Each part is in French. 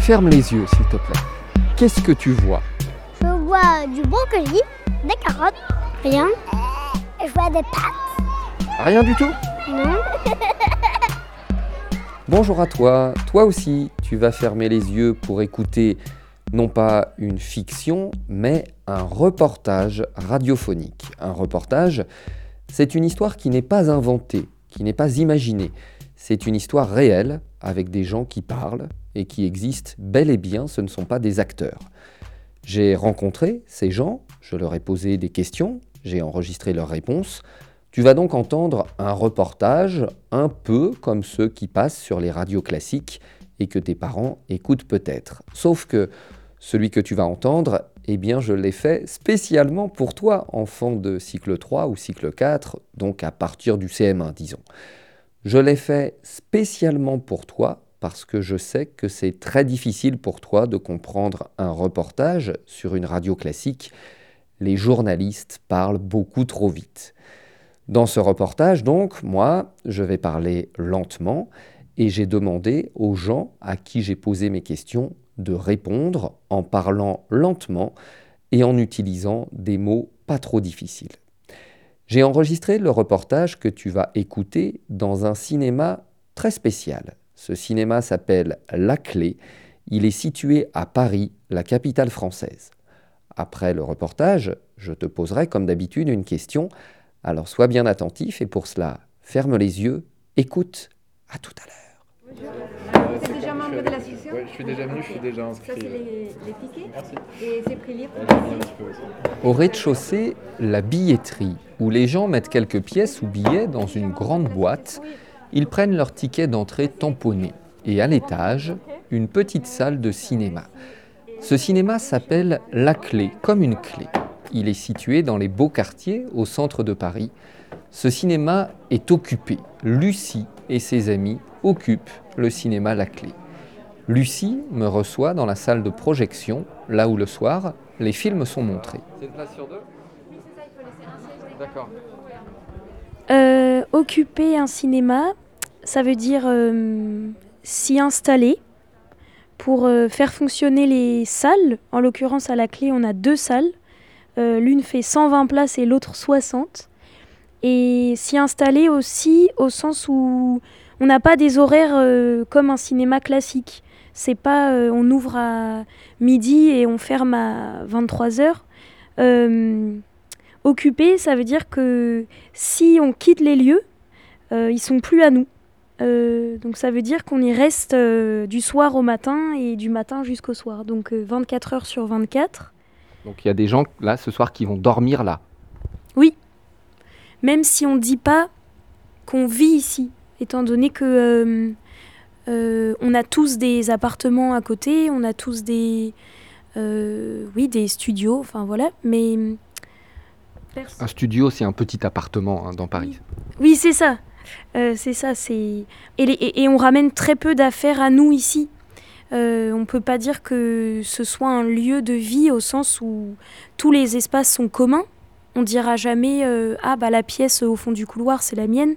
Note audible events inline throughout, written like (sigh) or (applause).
Ferme les yeux, s'il te plaît. Qu'est-ce que tu vois? Je vois du brocoli, des carottes, rien. Et je vois des pâtes. Rien du tout? Non. (laughs) Bonjour à toi, toi aussi, tu vas fermer les yeux pour écouter non pas une fiction, mais un reportage radiophonique. Un reportage, c'est une histoire qui n'est pas inventée, qui n'est pas imaginée. C'est une histoire réelle, avec des gens qui parlent et qui existent bel et bien, ce ne sont pas des acteurs. J'ai rencontré ces gens, je leur ai posé des questions, j'ai enregistré leurs réponses. Tu vas donc entendre un reportage un peu comme ceux qui passent sur les radios classiques et que tes parents écoutent peut-être. Sauf que celui que tu vas entendre, eh bien je l'ai fait spécialement pour toi, enfant de cycle 3 ou cycle 4, donc à partir du CM1, disons. Je l'ai fait spécialement pour toi parce que je sais que c'est très difficile pour toi de comprendre un reportage sur une radio classique. Les journalistes parlent beaucoup trop vite. Dans ce reportage, donc, moi, je vais parler lentement et j'ai demandé aux gens à qui j'ai posé mes questions de répondre en parlant lentement et en utilisant des mots pas trop difficiles. J'ai enregistré le reportage que tu vas écouter dans un cinéma très spécial. Ce cinéma s'appelle La Clé. Il est situé à Paris, la capitale française. Après le reportage, je te poserai comme d'habitude une question. Alors sois bien attentif et pour cela, ferme les yeux, écoute. À tout à l'heure. Vous êtes déjà membre de l'association Oui, je suis déjà venu, je suis déjà Ça, inscrit. c'est les, les tickets Merci. Et c'est pris libre. Au rez-de-chaussée, la billetterie, où les gens mettent quelques pièces ou billets dans une grande boîte. Ils prennent leur ticket d'entrée tamponné. Et à l'étage, une petite salle de cinéma. Ce cinéma s'appelle La Clé, comme une clé. Il est situé dans les beaux quartiers, au centre de Paris. Ce cinéma est occupé. Lucie et ses amis occupent le cinéma La Clé. Lucie me reçoit dans la salle de projection, là où le soir, les films sont montrés. C'est une place sur deux? D'accord. Euh, occuper un cinéma, ça veut dire euh, s'y installer pour euh, faire fonctionner les salles. En l'occurrence, à la clé, on a deux salles. Euh, L'une fait 120 places et l'autre 60. Et s'y installer aussi au sens où on n'a pas des horaires euh, comme un cinéma classique. C'est pas euh, on ouvre à midi et on ferme à 23 heures. Euh, Occuper, ça veut dire que si on quitte les lieux, euh, ils sont plus à nous. Euh, donc ça veut dire qu'on y reste du soir au matin et du matin jusqu'au soir. Donc euh, 24 heures sur 24. Donc il y a des gens là ce soir qui vont dormir là. Même si on ne dit pas qu'on vit ici, étant donné que euh, euh, on a tous des appartements à côté, on a tous des, euh, oui, des studios, enfin voilà. Mais Un studio, c'est un petit appartement hein, dans Paris. Oui, c'est ça. Euh, c'est ça. C'est et, les- et- et on ramène très peu d'affaires à nous ici. Euh, on peut pas dire que ce soit un lieu de vie au sens où tous les espaces sont communs. On dira jamais euh, ah bah la pièce au fond du couloir c'est la mienne.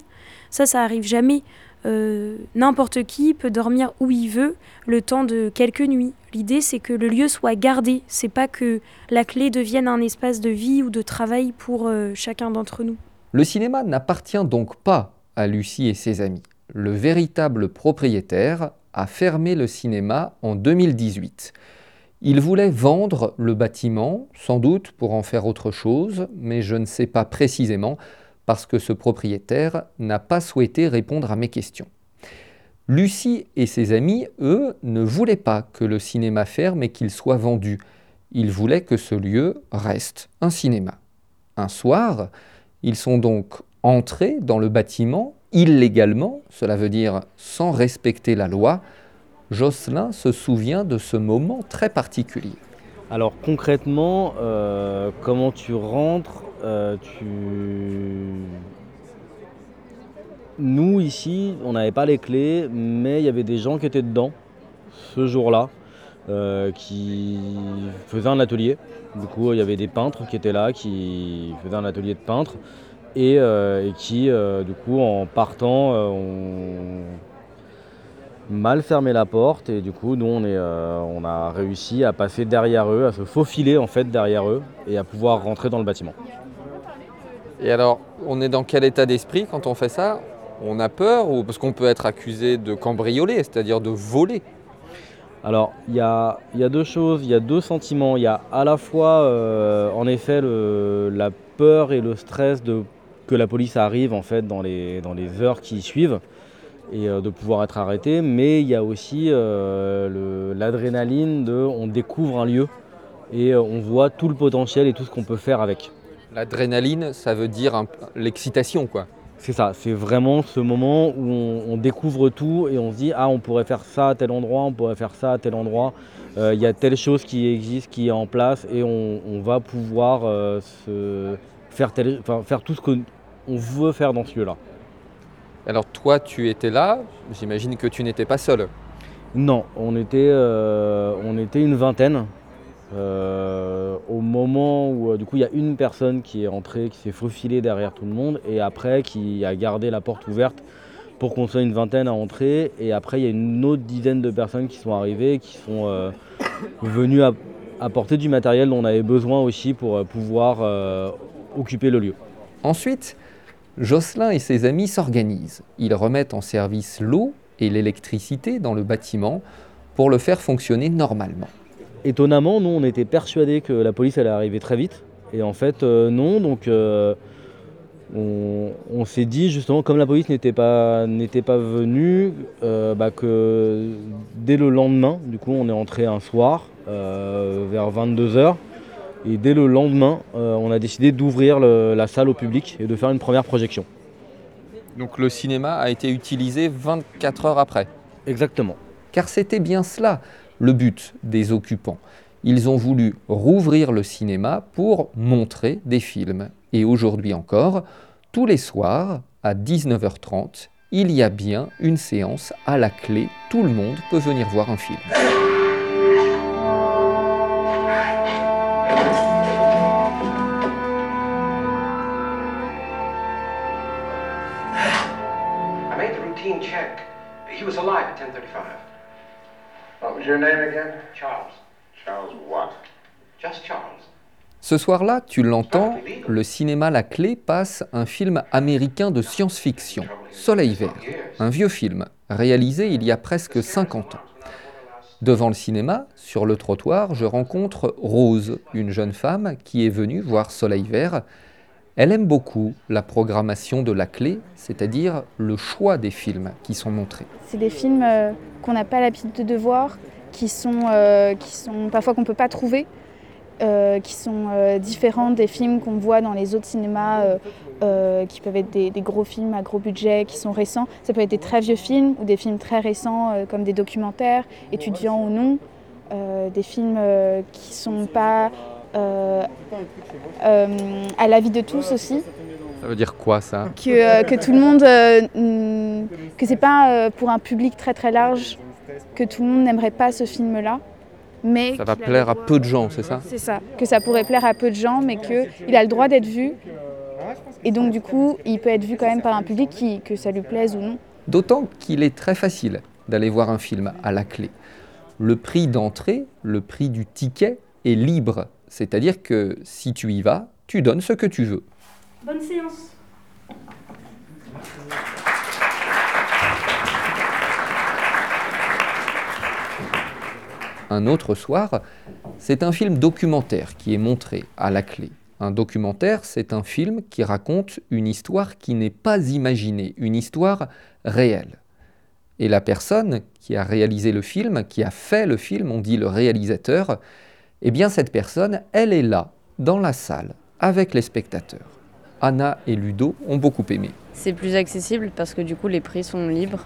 Ça, ça arrive jamais. Euh, N'importe qui peut dormir où il veut le temps de quelques nuits. L'idée c'est que le lieu soit gardé. C'est pas que la clé devienne un espace de vie ou de travail pour euh, chacun d'entre nous. Le cinéma n'appartient donc pas à Lucie et ses amis. Le véritable propriétaire a fermé le cinéma en 2018. Il voulait vendre le bâtiment, sans doute pour en faire autre chose, mais je ne sais pas précisément parce que ce propriétaire n'a pas souhaité répondre à mes questions. Lucie et ses amis, eux, ne voulaient pas que le cinéma ferme et qu'il soit vendu. Ils voulaient que ce lieu reste un cinéma. Un soir, ils sont donc entrés dans le bâtiment illégalement, cela veut dire sans respecter la loi. Jocelyn se souvient de ce moment très particulier. Alors concrètement, euh, comment tu rentres euh. Nous ici, on n'avait pas les clés, mais il y avait des gens qui étaient dedans ce jour-là, euh, qui faisaient un atelier. Du coup, il y avait des peintres qui étaient là, qui faisaient un atelier de peintre. et, euh, et qui, du coup, en partant, ont mal fermé la porte et du coup, nous, on, on a réussi à passer derrière eux, à se faufiler en fait derrière eux et à pouvoir rentrer dans le bâtiment. Et alors, on est dans quel état d'esprit quand on fait ça? On a peur ou parce qu'on peut être accusé de cambrioler, c'est-à-dire de voler? Alors, il y a, deux choses, il y a deux sentiments. Il y a à la fois, euh, en effet, la peur et le stress de, que la police arrive en fait dans les, heures qui suivent et euh, de pouvoir être arrêté. Mais il y a aussi euh, l'adrénaline de on découvre un lieu et on voit tout le potentiel et tout ce qu'on peut faire avec. L'adrénaline, ça veut dire un- l'excitation, quoi. C'est ça, c'est vraiment ce moment où on, on découvre tout et on se dit ah on pourrait faire ça à tel endroit, on pourrait faire ça à tel endroit, Euh, il y a telle chose qui existe, qui est en place et on, on va pouvoir euh, se faire, tel- enfin, faire tout ce qu'on veut faire dans ce lieu-là. Alors toi, tu étais là, j'imagine que tu n'étais pas seul. Non, on était, euh, on était une vingtaine. Euh, au moment où euh, du coup il y a une personne qui est entrée, qui s'est faufilée derrière tout le monde et après qui a gardé la porte ouverte pour qu'on soit une vingtaine à entrer et après il y a une autre dizaine de personnes qui sont arrivées qui sont euh, venues app- apporter du matériel dont on avait besoin aussi pour pouvoir occuper le lieu. Ensuite, Jocelyn et ses amis s'organisent. Ils remettent en service l'eau et l'électricité dans le bâtiment pour le faire fonctionner normalement. Étonnamment, nous, on était persuadés que la police allait arriver très vite. Et en fait, euh, non. Donc, euh, on, on s'est dit, justement, comme la police n'était pas, n'était pas venue, euh, bah, que dès le lendemain, du coup, on est entré un soir, vers 22h. Et dès le lendemain, on a décidé d'ouvrir la salle au public et de faire une première projection. Donc le cinéma a été utilisé 24 heures après. Exactement. Car c'était bien cela le but des occupants. Ils ont voulu rouvrir le cinéma pour montrer des films. Et aujourd'hui encore, tous les soirs, à 19h30, il y a bien une séance à la clé. Tout le monde peut venir voir un film. I made the routine check. He was alive at 10:35. Your name again? Charles. Charles what? Just Charles. Ce soir-là, tu l'entends, le cinéma La Clé passe un film américain de science-fiction, Soleil vert, un vieux film réalisé il y a presque 50 ans. Devant le cinéma, sur le trottoir, je rencontre Rose, une jeune femme qui est venue voir Soleil vert. Elle aime beaucoup la programmation de La Clé, c'est-à-dire le choix des films qui sont montrés. C'est des films euh, qu'on n'a pas l'habitude de voir, qui sont, euh, qui sont parfois qu'on ne peut pas trouver, euh, qui sont euh, différents des films qu'on voit dans les autres cinémas, qui peuvent être des, des gros films à gros budget, qui sont récents. Ça peut être des très vieux films ou des films très récents, comme des documentaires, étudiants ou non, des films qui ne sont pas à l'avis de tous aussi. Ça veut dire quoi ça? Que, euh, que tout le monde, euh, que c'est pas euh, pour un public très très large, que tout le monde n'aimerait pas ce film-là, mais Ça va plaire à peu de gens, c'est ça C'est ça, que ça pourrait plaire à peu de gens, mais qu'il a le droit d'être vu, et donc du coup, il peut être vu quand même par un public qui, que ça lui plaise ou non. D'autant qu'il est très facile d'aller voir un film à la clé. Le prix d'entrée, le prix du ticket est libre, c'est-à-dire que si tu y vas, tu donnes ce que tu veux. Bonne séance. Un autre soir, c'est un film documentaire qui est montré à la clé. Un documentaire, c'est un film qui raconte une histoire qui n'est pas imaginée, une histoire réelle. Et la personne qui a réalisé le film, qui a fait le film, on dit le réalisateur, eh bien cette personne, elle est là, dans la salle, avec les spectateurs. Anna et Ludo ont beaucoup aimé. C'est plus accessible parce que du coup les prix sont libres.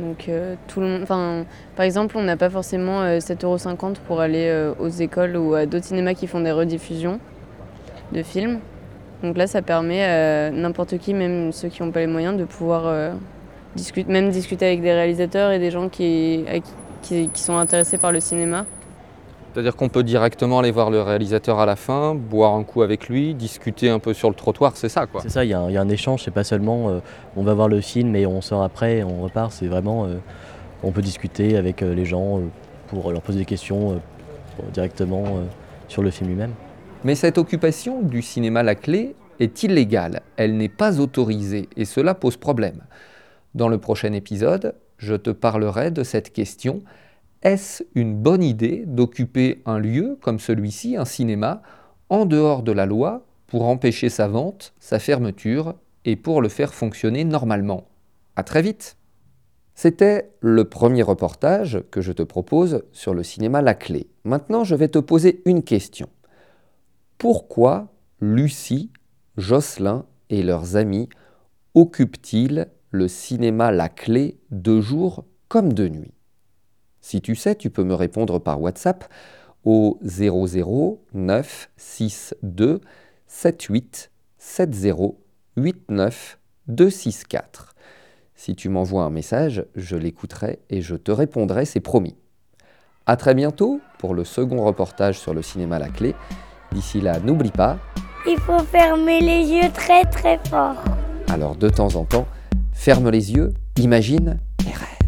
Donc euh, tout le monde, par exemple, on n'a pas forcément euh, 7,50€ pour aller euh, aux écoles ou à d'autres cinémas qui font des rediffusions de films. Donc là, ça permet à n'importe qui, même ceux qui n'ont pas les moyens, de pouvoir euh, discuter, même discuter avec des réalisateurs et des gens qui sont intéressés par le cinéma. C'est-à-dire qu'on peut directement aller voir le réalisateur à la fin, boire un coup avec lui, discuter un peu sur le trottoir, c'est ça quoi. C'est ça, il y, a un- il y a un échange, c'est pas seulement euh, on va voir le film et on sort après et on repart, c'est vraiment euh, on peut discuter avec euh, les gens pour leur poser des questions directement sur le film lui-même. Mais cette occupation du cinéma La Clé est illégale, elle n'est pas autorisée et cela pose problème. Dans le prochain épisode, je te parlerai de cette question. Est-ce une bonne idée d'occuper un lieu comme celui-ci, un cinéma, en dehors de la loi pour empêcher sa vente, sa fermeture et pour le faire fonctionner normalement? À très vite C'était le premier reportage que je te propose sur le cinéma La Clé. Maintenant, je vais te poser une question. Pourquoi Lucie, Jocelyn et leurs amis occupent-ils le cinéma La Clé de jour comme de nuit? Si tu sais, tu peux me répondre par WhatsApp au 00 962 78 70 89 264. Si tu m'envoies un message, je l'écouterai et je te répondrai, c'est promis. À très bientôt pour le second reportage sur le cinéma La Clé. D'ici là, n'oublie pas, Il faut fermer les yeux très très fort. alors de temps en temps, ferme les yeux, imagine et rêve.